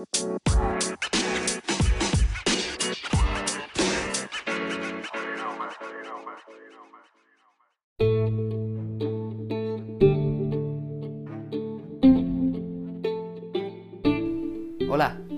Hola,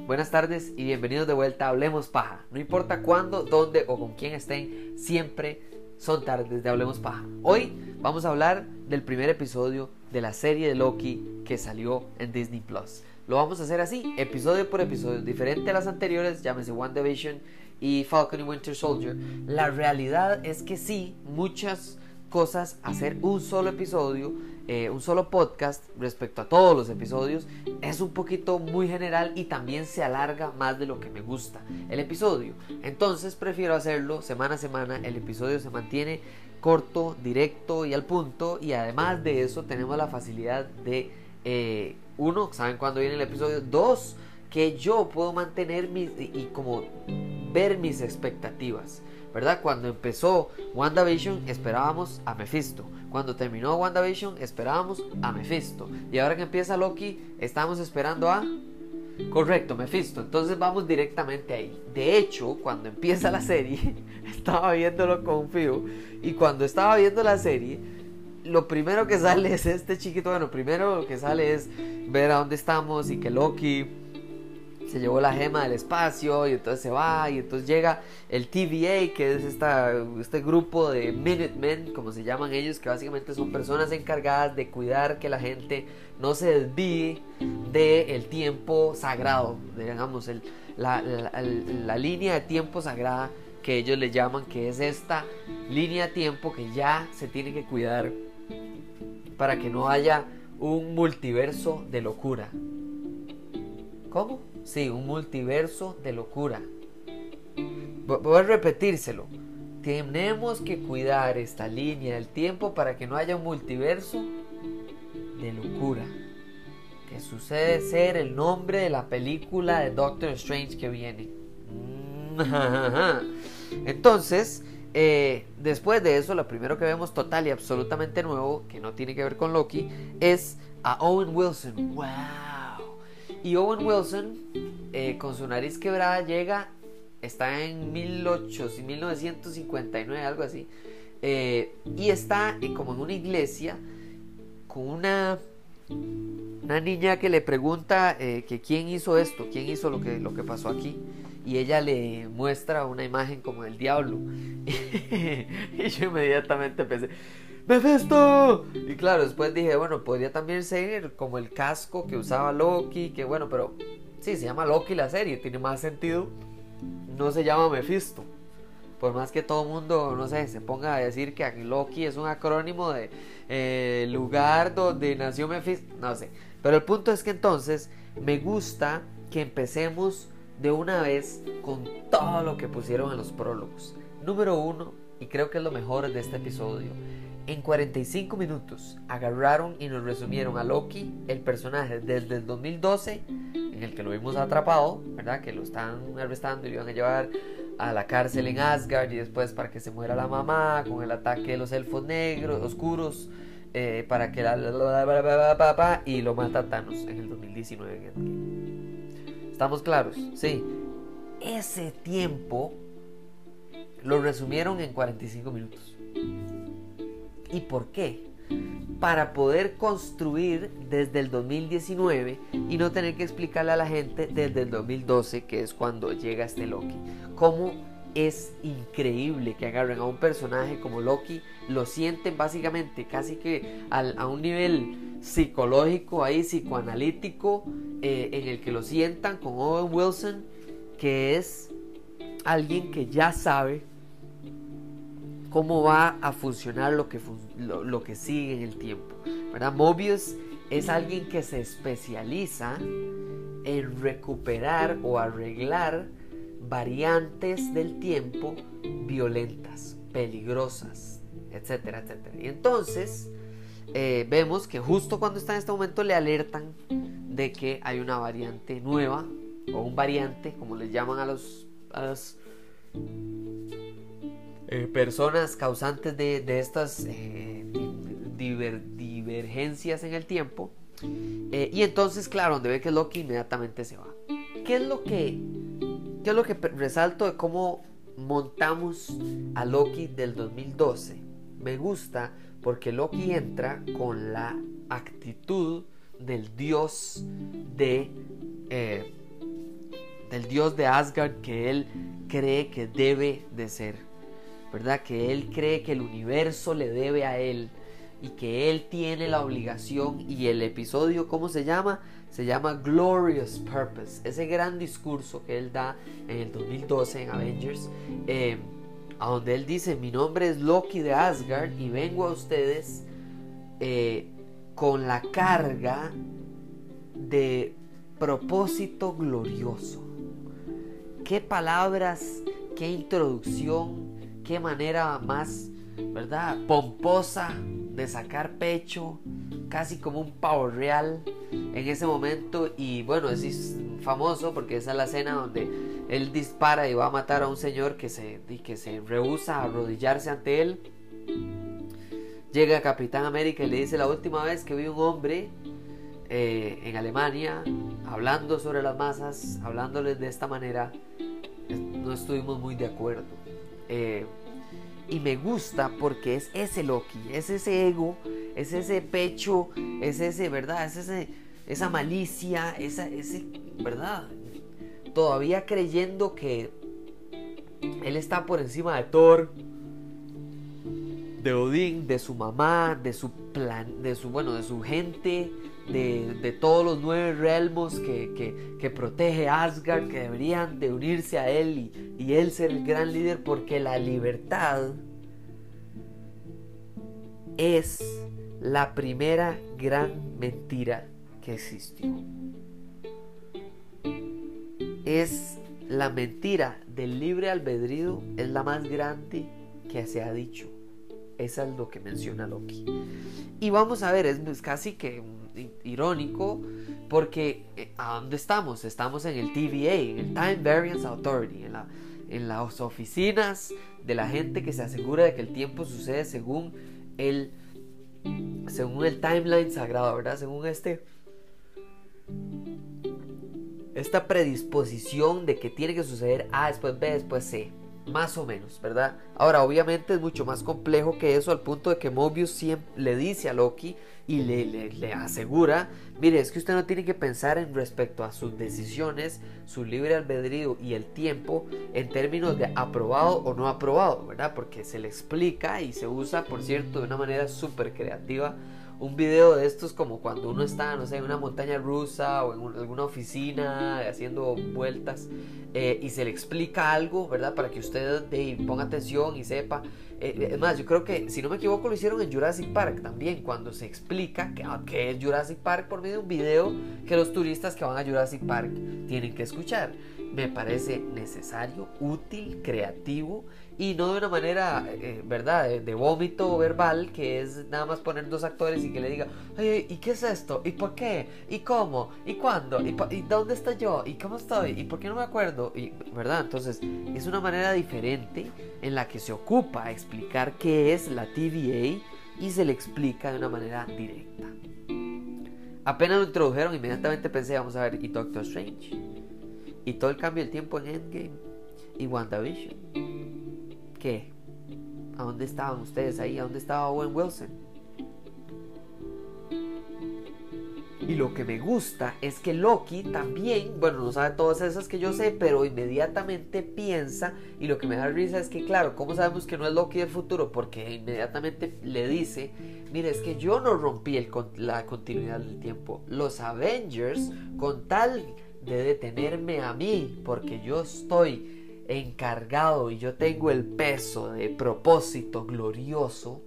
buenas tardes y bienvenidos de vuelta a Hablemos Paja. No importa cuándo, dónde o con quién estén, siempre son tardes de Hablemos Paja. Hoy vamos a hablar del primer episodio de la serie de Loki que salió en Disney Plus. Lo vamos a hacer así, episodio por episodio, diferente a las anteriores, llámese WandaVision y Falcon y Winter Soldier. La realidad es que sí, muchas cosas, hacer un solo episodio eh, un solo podcast respecto a todos los episodios es un poquito muy general y también se alarga más de lo que me gusta el episodio. Entonces prefiero hacerlo semana a semana. El episodio se mantiene corto, directo y al punto. Y además de eso tenemos la facilidad de, eh, uno, saben cuándo viene el episodio. Dos, que yo puedo mantener mis, y como ver mis expectativas. ¿verdad? Cuando empezó WandaVision esperábamos a Mephisto. Cuando terminó WandaVision esperábamos a Mephisto. Y ahora que empieza Loki estamos esperando a... Correcto, Mephisto. Entonces vamos directamente ahí. De hecho, cuando empieza la serie, estaba viéndolo con Fio. Y cuando estaba viendo la serie, lo primero que sale es este chiquito. Bueno, primero lo que sale es ver a dónde estamos y que Loki se llevó la gema del espacio y entonces se va y entonces llega el TVA que es esta, este grupo de Minutemen como se llaman ellos que básicamente son personas encargadas de cuidar que la gente no se desvíe del tiempo sagrado digamos el, la, la línea de tiempo sagrada que ellos le llaman que es esta línea de tiempo que ya se tiene que cuidar para que no haya un multiverso de locura ¿cómo? Sí, un multiverso de locura. Voy a repetírselo. Tenemos que cuidar esta línea del tiempo para que no haya un multiverso de locura. Que sucede ser el nombre de la película de Doctor Strange que viene. Entonces, eh, después de eso, lo primero que vemos total y absolutamente nuevo, que no tiene que ver con Loki, es a Owen Wilson. ¡Wow! Y Owen Wilson, eh, con su nariz quebrada, llega, está en 1800, 1959, algo así, eh, y está como en una iglesia con una, una niña que le pregunta que quién hizo esto, quién hizo lo que, lo que pasó aquí. Y ella le muestra una imagen como del diablo. y yo inmediatamente pensé, ¡Mephisto! Y claro, después dije, bueno, podría también ser como el casco que usaba Loki, que bueno, pero sí, se llama Loki la serie, tiene más sentido. No se llama Mephisto. Por más que todo mundo, no sé, se ponga a decir que Loki es un acrónimo de eh, lugar donde nació Mephisto, no sé. Pero el punto es que entonces me gusta que empecemos de una vez con todo lo que pusieron en los prólogos. Número uno, y creo que es lo mejor de este episodio, en 45 minutos agarraron y nos resumieron a Loki, el personaje desde el 2012, en el que lo vimos atrapado, ¿verdad? Que lo están arrestando y lo iban a llevar a la cárcel en Asgard y después para que se muera la mamá con el ataque de los elfos negros, oscuros, eh, para que la, y lo mata Thanos en el 2019. ¿Estamos claros? Sí. Ese tiempo lo resumieron en 45 minutos. ¿Y por qué? Para poder construir desde el 2019 y no tener que explicarle a la gente desde el 2012, que es cuando llega este Loki. Cómo es increíble que agarren a un personaje como Loki, lo sienten básicamente casi que a un nivel psicológico, ahí psicoanalítico, eh, en el que lo sientan con Owen Wilson, que es alguien que ya sabe cómo va a funcionar lo que, lo, que sigue en el tiempo. ¿verdad? Mobius es alguien que se especializa en recuperar o arreglar variantes del tiempo violentas, peligrosas, etcétera, etcétera. Y entonces eh, vemos que justo cuando está en este momento le alertan de que hay una variante nueva o un variante, como les llaman a los, a los eh, personas causantes de, estas eh, divergencias en el tiempo. Y entonces, claro, donde ve que Loki inmediatamente se va. ¿qué es lo que, qué es lo que resalto de cómo montamos a Loki del 2012? Me gusta porque Loki entra con la actitud del dios de eh, del dios de Asgard que él cree que debe de ser, ¿verdad? Que él cree que el universo le debe a él y que él tiene la obligación y el episodio, ¿cómo se llama? Se llama Glorious Purpose, ese gran discurso que él da en el 2012 en Avengers, eh, a donde él dice, mi nombre es Loki de Asgard y vengo a ustedes eh, con la carga de propósito glorioso. Qué palabras, qué introducción, qué manera más, ¿verdad? Pomposa de sacar pecho, casi como un pavo real en ese momento. Y bueno, es famoso porque esa es la escena donde él dispara y va a matar a un señor que se, que se rehúsa a arrodillarse ante él. Llega Capitán América y le dice la última vez que vi un hombre eh, en Alemania hablando sobre las masas, hablándoles de esta manera, no estuvimos muy de acuerdo. Eh, y me gusta porque es ese Loki, es ese ego, es ese pecho, es ese, ¿verdad? Es esa malicia, esa, ese, ¿verdad? Todavía creyendo que él está por encima de Thor, de Odín, de su mamá, de su plan, de su bueno, de su gente, de, todos los nueve realmos que, que, protege Asgard, que deberían de unirse a él y, y él ser el gran líder, porque la libertad es la primera gran mentira que existió. Es la mentira del libre albedrío, es la más grande que se ha dicho. Esa es lo que menciona Loki. Y vamos a ver, es casi que irónico porque eh, ¿a dónde estamos? Estamos en el TVA, en el Time Variance Authority, en, la, en las oficinas de la gente que se asegura de que el tiempo sucede según el, según el timeline sagrado, ¿verdad? Según este esta predisposición de que tiene que suceder A, después B, después C. Más o menos, ¿verdad? Ahora, obviamente es mucho más complejo que eso al punto de que Mobius siempre le dice a Loki y le, le, asegura, mire, es que usted no tiene que pensar en respecto a sus decisiones, su libre albedrío y el tiempo en términos de aprobado o no aprobado, ¿verdad? Porque se le explica y se usa, por cierto, de una manera súper creativa un video de estos como cuando uno está, no sé, en una montaña rusa o en alguna oficina haciendo vueltas eh, y se le explica algo, ¿verdad? Para que usted ponga atención y sepa. Eh, es más, yo creo que, si no me equivoco, lo hicieron en Jurassic Park también, cuando se explica que, ah, que es Jurassic Park por medio de un video que los turistas que van a Jurassic Park tienen que escuchar. Me parece necesario, útil, creativo y no de una manera, eh, ¿verdad?, de, vómito verbal, que es nada más poner dos actores y que le diga, Oye, ¿y qué es esto? ¿Y por qué? ¿Y cómo? ¿Y cuándo? ¿Y, ¿Y, dónde estoy yo? ¿Y cómo estoy? ¿Y por qué no me acuerdo? ¿Verdad? Entonces, es una manera diferente en la que se ocupa explicar qué es la TVA y se le explica de una manera directa. Apenas lo introdujeron, inmediatamente pensé, vamos a ver, y Doctor Strange. Y todo el cambio del tiempo en Endgame. Y WandaVision qué? ¿A dónde estaban ustedes ahí? ¿A dónde estaba Owen Wilson? Y lo que me gusta es que Loki también, bueno, no sabe todas esas que yo sé, pero inmediatamente piensa, y lo que me da risa es que, claro, ¿cómo sabemos que no es Loki del futuro? Porque inmediatamente le dice, mire, es que yo no rompí el, la continuidad del tiempo. Los Avengers, con tal de detenerme a mí, porque yo estoy encargado y yo tengo el peso de propósito glorioso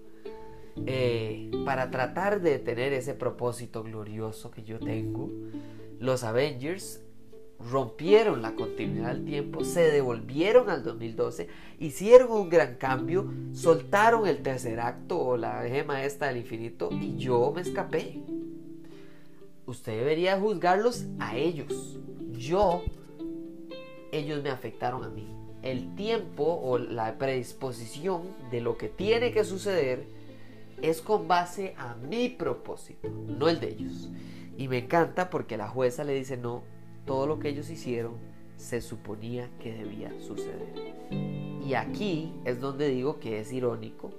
eh, para tratar de tener ese propósito glorioso que yo tengo, los Avengers rompieron la continuidad del tiempo, se devolvieron al 2012, hicieron un gran cambio, soltaron el tercer acto o la gema esta del infinito y yo me escapé. Usted debería juzgarlos a ellos. Yo ellos me afectaron a mí. El tiempo o la predisposición de lo que tiene que suceder es con base a mi propósito, no el de ellos. Y me encanta porque la jueza le dice, no, todo lo que ellos hicieron se suponía que debía suceder. Y aquí es donde digo que es irónico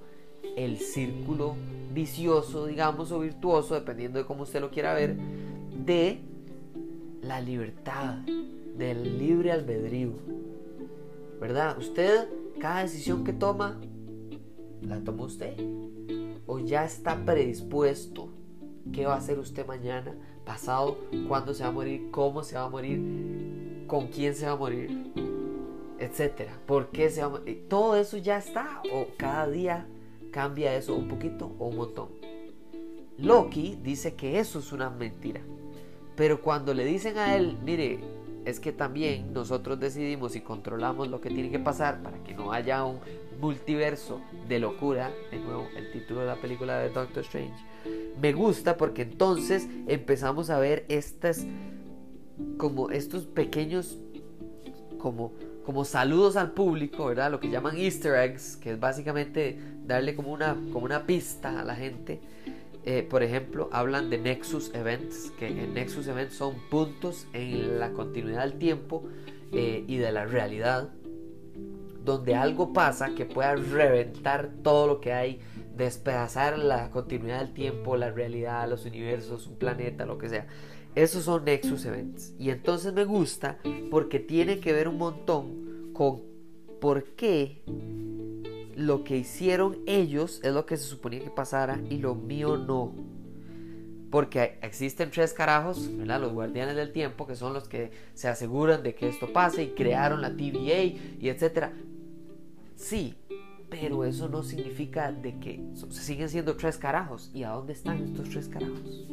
el círculo vicioso, digamos, o virtuoso, dependiendo de cómo usted lo quiera ver, de la libertad, del libre albedrío. ¿Verdad? Usted, cada decisión que toma, la toma usted. O ya está predispuesto. ¿Qué va a hacer usted mañana? Pasado, cuándo se va a morir, cómo se va a morir, con quién se va a morir, etcétera. ¿Por qué se va a morir? Todo eso ya está. O cada día cambia eso un poquito o un montón. Loki dice que eso es una mentira. Pero cuando le dicen a él, mire, es que también nosotros decidimos y controlamos lo que tiene que pasar para que no haya un multiverso de locura, de nuevo el título de la película de Doctor Strange, me gusta porque entonces empezamos a ver estas como estos pequeños como como saludos al público, ¿verdad? Lo que llaman easter eggs, que es básicamente darle como una, como una pista a la gente. Eh, por ejemplo, hablan de Nexus Events, que en Nexus Events son puntos en la continuidad del tiempo eh, y de la realidad, donde algo pasa que pueda reventar todo lo que hay, despedazar la continuidad del tiempo, la realidad, los universos, un planeta, lo que sea. Esos son Nexus Events. Y entonces me gusta porque tiene que ver un montón con por qué lo que hicieron ellos es lo que se suponía que pasara y lo mío no. Porque existen tres carajos, ¿verdad? los guardianes del tiempo, que son los que se aseguran de que esto pase y crearon la TVA y etcétera. Sí, pero eso no significa de que siguen siendo tres carajos. ¿Y a dónde están estos tres carajos?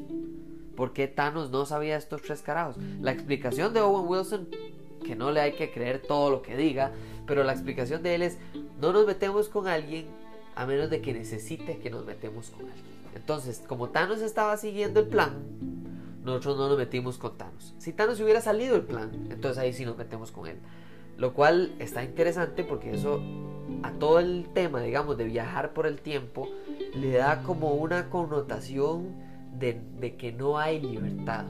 ¿Por qué Thanos no sabía estos tres carajos? La explicación de Owen Wilson, que no le hay que creer todo lo que diga, pero la explicación de él es, no nos metemos con alguien a menos de que necesite que nos metemos con alguien. Entonces, como Thanos estaba siguiendo el plan, nosotros no nos metimos con Thanos. Si Thanos hubiera salido el plan, entonces ahí sí nos metemos con él. Lo cual está interesante porque eso a todo el tema, digamos, de viajar por el tiempo, le da como una connotación de, que no hay libertad,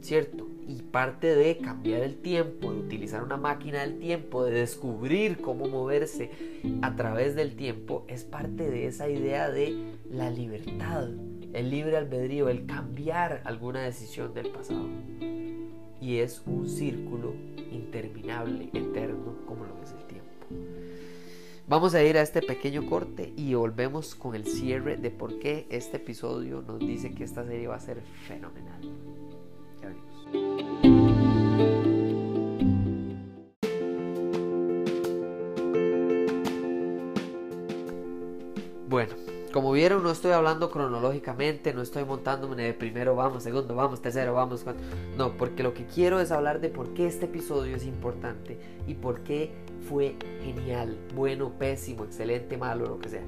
¿cierto? Y parte de cambiar el tiempo, de utilizar una máquina del tiempo, de descubrir cómo moverse a través del tiempo, es parte de esa idea de la libertad, el libre albedrío, el cambiar alguna decisión del pasado. Y es un círculo interminable, eterno, como lo es el tiempo. Vamos a ir a este pequeño corte y volvemos con el cierre de por qué este episodio nos dice que esta serie va a ser fenomenal. Como vieron, no estoy hablando cronológicamente, no estoy montándome de primero vamos, segundo vamos, tercero vamos. No, porque lo que quiero es hablar de por qué este episodio es importante y por qué fue genial, bueno, pésimo, excelente, malo, lo que sea.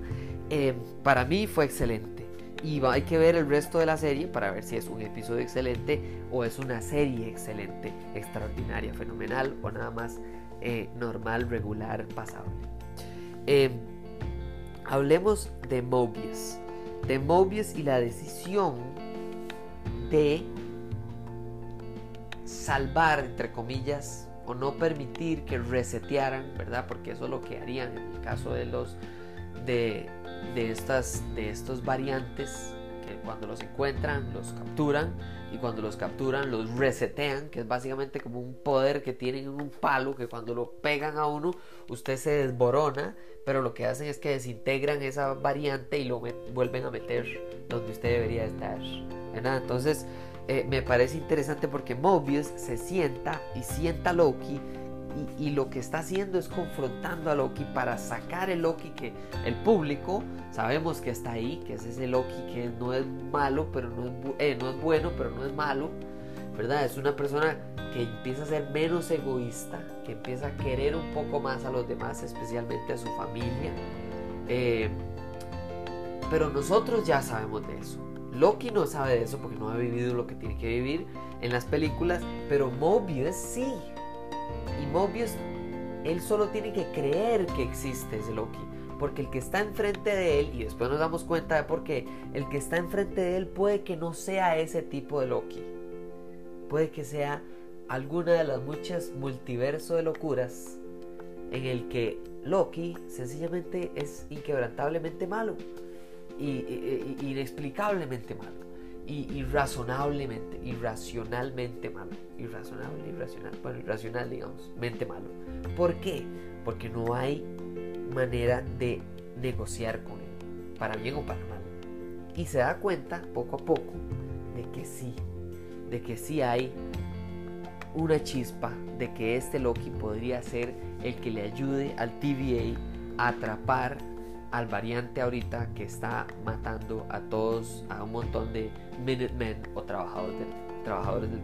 Em, para mí fue excelente. Y hay que ver el resto de la serie para ver si es un episodio excelente o es una serie excelente, extraordinaria, fenomenal o nada más eh, normal, regular, pasable. Em, hablemos de Mobius. De Mobius y la decisión de salvar, entre comillas, o no permitir que resetearan, ¿verdad? Porque eso es lo que harían en el caso de los de, de estas de estos variantes que cuando los encuentran los capturan y cuando los capturan los resetean, que es básicamente como un poder que tienen en un palo que cuando lo pegan a uno usted se desborona, pero lo que hacen es que desintegran esa variante y lo vuelven a meter donde usted debería estar. ¿verdad? Entonces, eh, me parece interesante porque Mobius se sienta y sienta Loki y, lo que está haciendo es confrontando a Loki para sacar el Loki que el público sabemos que está ahí, que es ese Loki que no es malo, pero no es, eh, bueno, pero no es malo, ¿verdad? Es una persona que empieza a ser menos egoísta, que empieza a querer un poco más a los demás, especialmente a su familia. Eh, pero nosotros ya sabemos de eso. Loki no sabe de eso porque no ha vivido lo que tiene que vivir en las películas, pero Mobius sí. Y Mobius, él solo tiene que creer que existe ese Loki. Porque el que está enfrente de él, y después nos damos cuenta de por qué, el que está enfrente de él puede que no sea ese tipo de Loki. Puede que sea alguna de las muchas multiverso de locuras en el que Loki sencillamente es inquebrantablemente malo y, inexplicablemente malo y irrazonablemente, irracionalmente malo, irrazonable, irracional, bueno, irracional digamos, mente malo. ¿Por qué? Porque no hay manera de negociar con él, para bien o para mal. Y se da cuenta poco a poco de que sí, de que sí hay una chispa de que este Loki podría ser el que le ayude al TVA a atrapar al variante ahorita que está matando a todos, a un montón de Minutemen o trabajadores del, trabajadores del.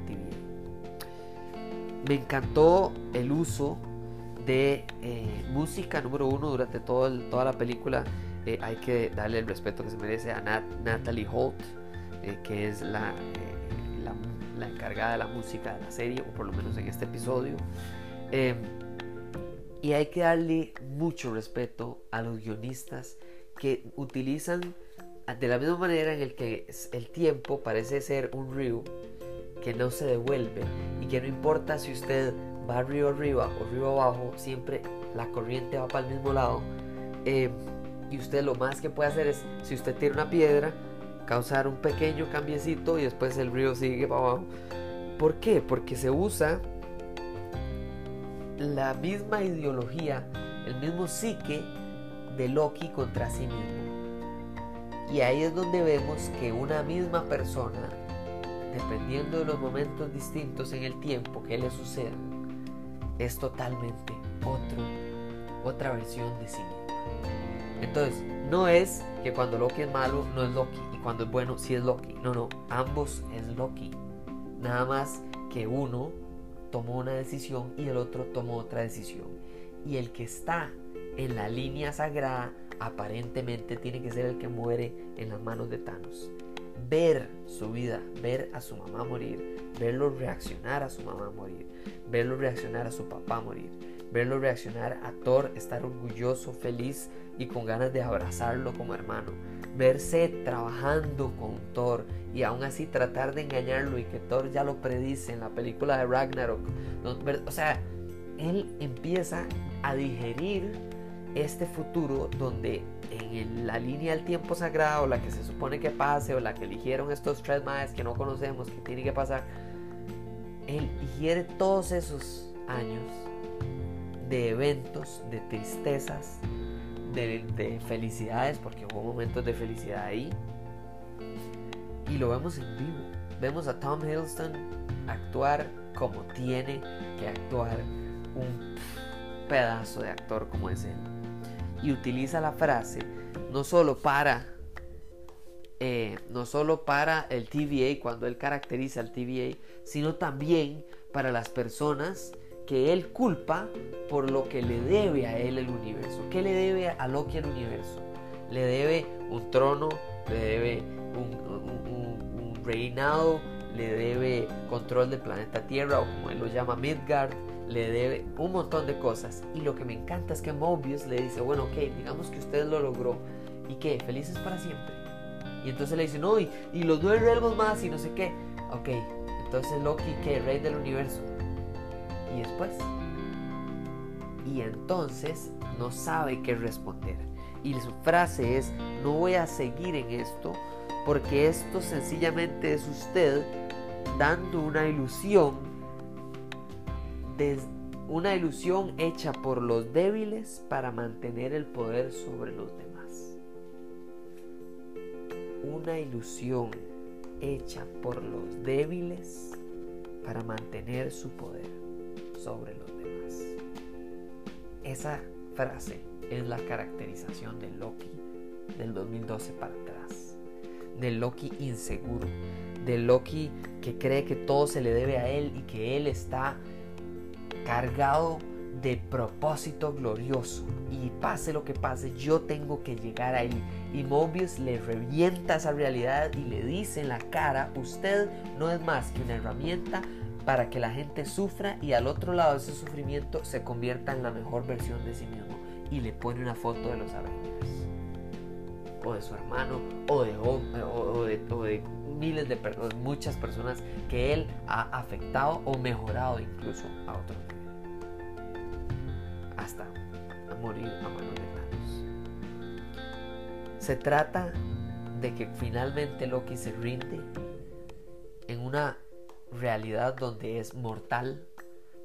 Me encantó el uso de eh, música número uno durante todo toda la película. Eh, hay que darle el respeto que se merece a Natalie Holt, eh, que es la, la, encargada de la música de la serie, o por lo menos en este episodio. Y hay que darle mucho respeto a los guionistas que utilizan de la misma manera en el que el tiempo parece ser un río que no se devuelve y que no importa si usted va río arriba o río abajo, siempre la corriente va para el mismo lado. Em, y usted lo más que puede hacer es, si usted tiene una piedra, causar un pequeño cambiecito y después el río sigue para abajo. ¿Por qué? Porque se usa la misma ideología, el mismo psique de Loki contra sí mismo. Y ahí es donde vemos que una misma persona, dependiendo de los momentos distintos en el tiempo que le suceda, es totalmente otro, otra versión de sí misma. Entonces, no es que cuando Loki es malo no es Loki y cuando es bueno sí es Loki. No, no, ambos es Loki. Nada más que uno tomó una decisión y el otro tomó otra decisión. Y el que está en la línea sagrada aparentemente tiene que ser el que muere en las manos de Thanos. Ver su vida, ver a su mamá morir, verlo reaccionar a su mamá morir, verlo reaccionar a su papá morir, verlo reaccionar a Thor, estar orgulloso, feliz y con ganas de abrazarlo como hermano, verse trabajando con Thor y aún así tratar de engañarlo y que Thor ya lo predice en la película de Ragnarok. O sea, él empieza a digerir este futuro donde en la línea del tiempo sagrado, la que se supone que pase o la que eligieron estos tres maes que no conocemos que tiene que pasar, él digiere todos esos años de eventos, de tristezas, de, felicidades, porque hubo momentos de felicidad ahí. Y lo vemos en vivo. Vemos a Tom Hiddleston actuar como tiene que actuar un pedazo de actor como es él. Y utiliza la frase no solo para eh, no solo para el TVA cuando él caracteriza al TVA, sino también para las personas que él culpa por lo que le debe a él el universo. ¿Qué le debe a Loki al universo? Le debe un trono, le debe un, reinado, le debe control del planeta Tierra o como él lo llama Midgard, le debe un montón de cosas. Y lo que me encanta es que Mobius le dice, bueno, ok, digamos que usted lo logró. ¿Y qué? ¿Felices para siempre? Y entonces le dice, no, y, los nueve realmos más y no sé qué. Ok, entonces Loki, ¿qué? Rey del universo y después. Y entonces no sabe qué responder. Y su frase es, no voy a seguir en esto porque esto sencillamente es usted dando una ilusión, una ilusión hecha por los débiles para mantener el poder sobre los demás. Una ilusión hecha por los débiles para mantener su poder sobre los demás. Esa frase es la caracterización de Loki del 2012 para atrás. De Loki inseguro. De Loki que cree que todo se le debe a él y que él está cargado de propósito glorioso. Y pase lo que pase, yo tengo que llegar ahí. Y Mobius le revienta esa realidad y le dice en la cara, usted no es más que una herramienta para que la gente sufra y al otro lado de ese sufrimiento se convierta en la mejor versión de sí mismo y le pone una foto de los Avengers. o de su hermano o de, de, miles de personas, muchas personas que él ha afectado o mejorado incluso a otros hasta morir a manos de Thanos. Se trata de que finalmente Loki se rinde en una realidad donde es mortal,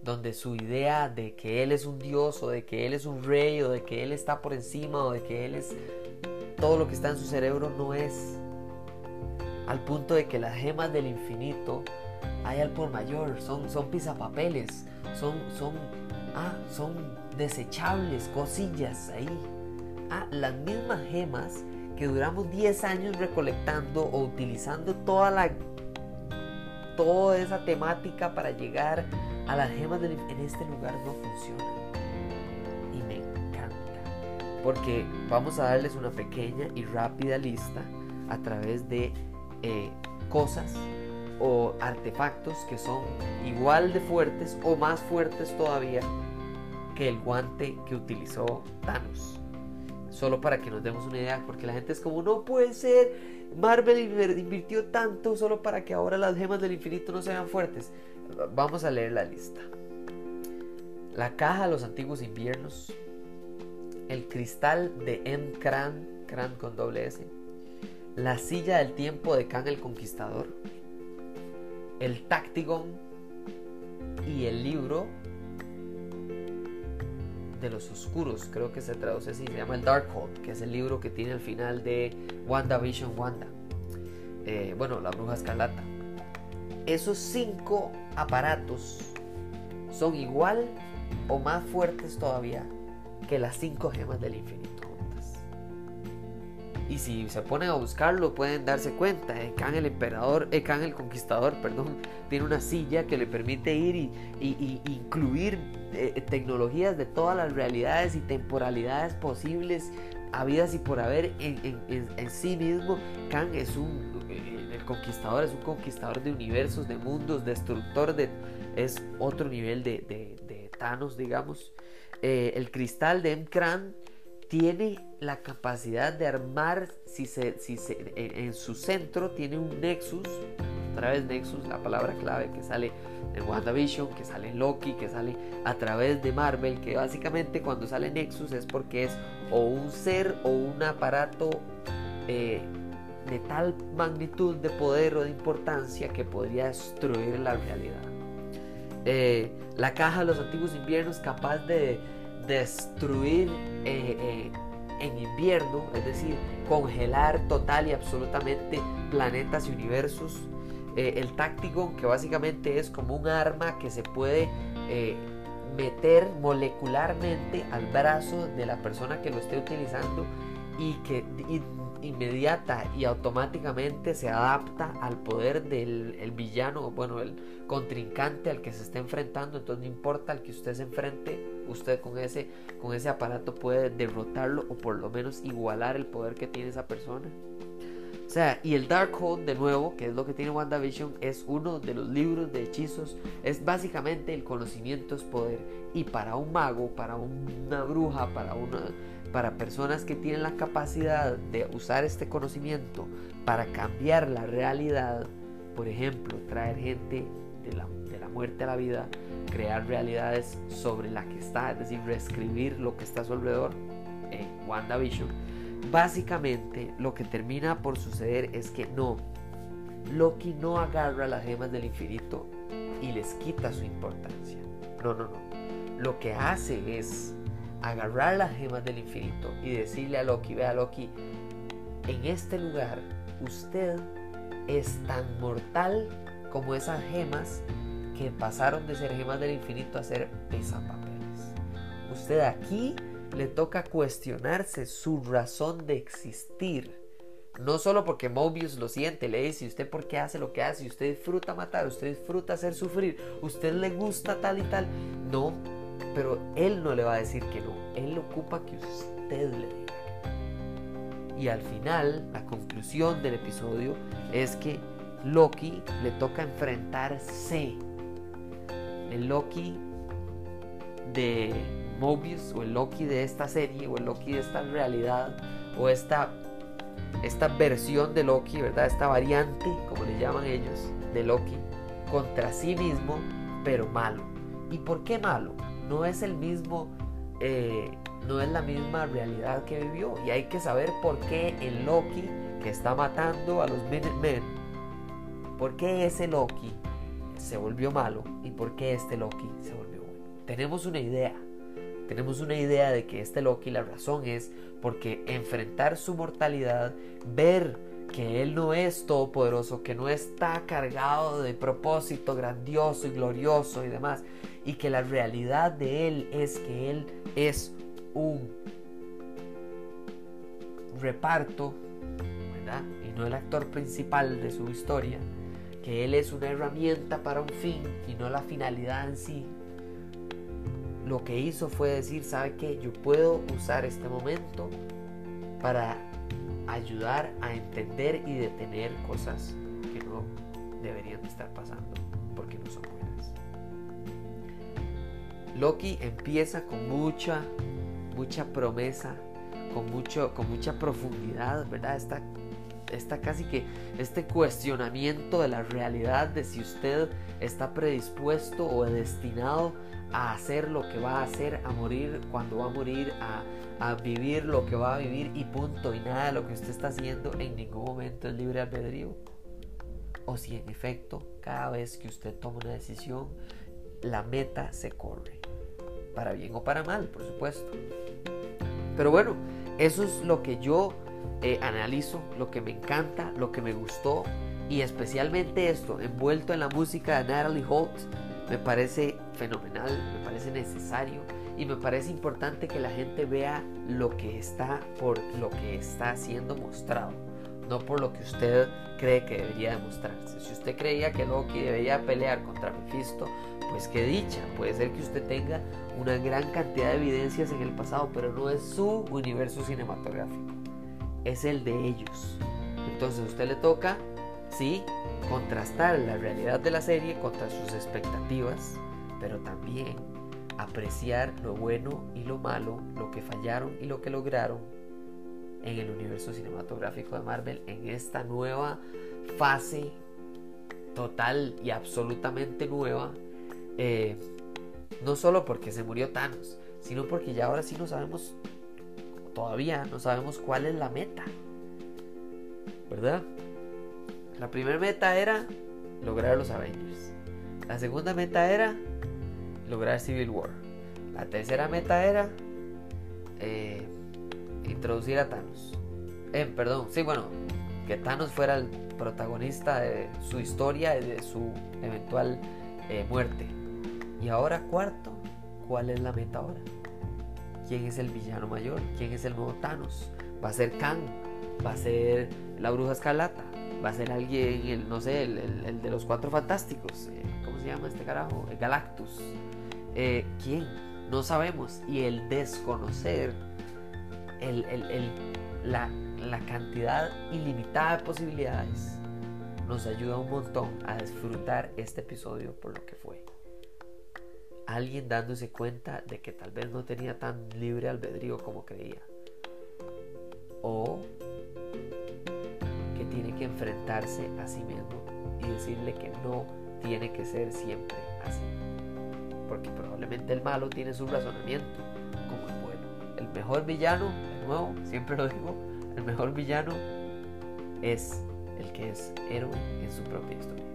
donde su idea de que él es un dios o de que él es un rey o de que él está por encima o de que él es todo lo que está en su cerebro no es al punto de que las gemas del infinito hay al por mayor, son, son pisapapeles, son, son, ah, son desechables, cosillas ahí. Ah, las mismas gemas que duramos 10 años recolectando o utilizando toda la toda esa temática para llegar a las gemas del, en este lugar no funciona. Y me encanta. Porque vamos a darles una pequeña y rápida lista a través de eh, cosas o artefactos que son igual de fuertes o más fuertes todavía que el guante que utilizó Thanos. Solo para que nos demos una idea, porque la gente es como, no puede ser, Marvel invirtió tanto solo para que ahora las gemas del infinito no sean fuertes. Vamos a leer la lista. La caja de los antiguos inviernos, el cristal de M. Kran, Kran con doble S, la silla del tiempo de Khan el Conquistador, el Tactigon y el libro de los oscuros, creo que se traduce así, se llama el Darkhold, que es el libro que tiene al final de WandaVision Wanda. Eh, bueno, la bruja escarlata. Esos cinco aparatos son igual o más fuertes todavía que las cinco gemas del infinito. Y si se ponen a buscarlo pueden darse cuenta, eh, Khan el emperador, eh, Khan el conquistador, perdón, tiene una silla que le permite ir y, incluir eh, tecnologías de todas las realidades y temporalidades posibles, habidas y por haber en, sí mismo. Khan es un, eh, el conquistador es un conquistador de universos, de mundos, destructor de, es otro nivel de, de, Thanos, digamos. El cristal de Emkran tiene la capacidad de armar, si se, si se, en su centro tiene un nexus otra vez Nexus, la palabra clave que sale en WandaVision, que sale en Loki, que sale a través de Marvel, que básicamente cuando sale Nexus es porque es o un ser o un aparato eh, de tal magnitud de poder o de importancia que podría destruir la realidad. Eh, la caja de los antiguos inviernos capaz de destruir eh, en invierno, es decir, congelar total y absolutamente planetas y universos. Eh, el táctico, que básicamente es como un arma que se puede eh, meter molecularmente al brazo de la persona que lo esté utilizando y que inmediata y automáticamente se adapta al poder del villano, bueno, el contrincante al que se está enfrentando, entonces no importa al que usted se enfrente, usted con ese, con ese aparato puede derrotarlo o por lo menos igualar el poder que tiene esa persona. O sea, y el Darkhold, de nuevo, que es lo que tiene WandaVision, es uno de los libros de hechizos. Es básicamente el conocimiento es poder. Y para un mago, para una bruja, para, una, para personas que tienen la capacidad de usar este conocimiento para cambiar la realidad, por ejemplo, traer gente de la, muerte a la vida, crear realidades sobre la que está, es decir, reescribir lo que está a su alrededor en WandaVision Básicamente lo que termina por suceder es que no, Loki no agarra las gemas del infinito y les quita su importancia. No, no, no. Lo que hace es agarrar las gemas del infinito y decirle a Loki, vea Loki, en este lugar usted es tan mortal como esas gemas que pasaron de ser gemas del infinito a ser pesapapeles. Usted aquí le toca cuestionarse su razón de existir. No solo porque Mobius lo siente, le dice, ¿usted por qué hace lo que hace? ¿Usted disfruta matar? ¿Usted disfruta hacer sufrir? ¿Usted le gusta tal y tal? No, pero él no le va a decir que no. Él ocupa que usted le diga Y al final, la conclusión del episodio es que Loki le toca enfrentarse. El Loki de Mobius o el Loki de esta serie o el Loki de esta realidad o esta esta versión de Loki, ¿verdad? Esta variante, como le llaman ellos, de Loki, contra sí mismo, pero malo. ¿Y por qué malo? No es el mismo, eh, no es la misma realidad que vivió. Y hay que saber por qué el Loki que está matando a los Minutemen, por qué ese Loki se volvió malo y por qué este Loki se volvió bueno. Tenemos una idea. Tenemos una idea de que este Loki la razón es porque enfrentar su mortalidad, ver que Él no es todopoderoso, que no está cargado de propósito grandioso y glorioso y demás, y que la realidad de Él es que Él es un reparto. Y no el actor principal de su historia, que Él es una herramienta para un fin y no la finalidad en sí. Lo que hizo fue decir, ¿sabe qué? Yo puedo usar este momento para ayudar a entender y detener cosas que no deberían de estar pasando porque no son buenas. Loki empieza con mucha, mucha promesa, con, mucho, con mucha profundidad, ¿verdad? Esta, esta casi que este cuestionamiento de la realidad de si usted está predispuesto o destinado a hacer lo que va a hacer, a morir cuando va a morir, a, a vivir lo que va a vivir y punto. Y nada de lo que usted está haciendo en ningún momento es libre albedrío. O si en efecto, cada vez que usted toma una decisión, la meta se corre. Para bien o para mal, por supuesto. Pero bueno, eso es lo que yo eh, analizo, lo que me encanta, lo que me gustó. Y especialmente esto, envuelto en la música de Natalie Holt, me parece fenomenal, me parece necesario y me parece importante que la gente vea lo que está por lo que está siendo mostrado, no por lo que usted cree que debería demostrarse. Si usted creía que Loki debería pelear contra Mephisto, pues qué dicha, puede ser que usted tenga una gran cantidad de evidencias en el pasado, pero no es su universo cinematográfico, es el de ellos. Entonces a usted le toca, sí, contrastar la realidad de la serie contra sus expectativas, pero también apreciar lo bueno y lo malo, lo que fallaron y lo que lograron en el universo cinematográfico de Marvel en esta nueva fase total y absolutamente nueva. Eh, no solo porque se murió Thanos, sino porque ya ahora sí no sabemos, todavía no sabemos cuál es la meta. ¿Verdad? La primera meta era lograr los Avengers. La segunda meta era lograr Civil War. La tercera meta era eh, introducir a Thanos. Eh, perdón, sí, bueno, que Thanos fuera el protagonista de su historia y de su eventual eh, muerte. Y ahora cuarto, ¿cuál es la meta ahora? ¿Quién es el villano mayor? ¿Quién es el nuevo Thanos? ¿Va a ser Kang? ¿Va a ser la bruja escarlata? ¿Va a ser alguien, el, no sé, el, de los cuatro fantásticos? ¿Cómo se llama este carajo? El Galactus. Eh, ¿Quién? No sabemos. Y el desconocer la, la cantidad ilimitada de posibilidades nos ayuda un montón a disfrutar este episodio por lo que fue. Alguien dándose cuenta de que tal vez no tenía tan libre albedrío como creía. O que tiene que enfrentarse a sí mismo y decirle que no tiene que ser siempre así porque probablemente el malo tiene su razonamiento como el bueno. El mejor villano, de nuevo, siempre lo digo, el mejor villano es el que es héroe en su propia historia.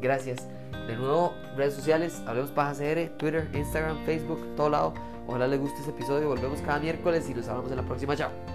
Gracias. De nuevo, redes sociales, Hablemos Paja CR, Twitter, Instagram, Facebook, todo lado. Ojalá les guste este episodio. Volvemos cada miércoles y nos hablamos en la próxima. Chao.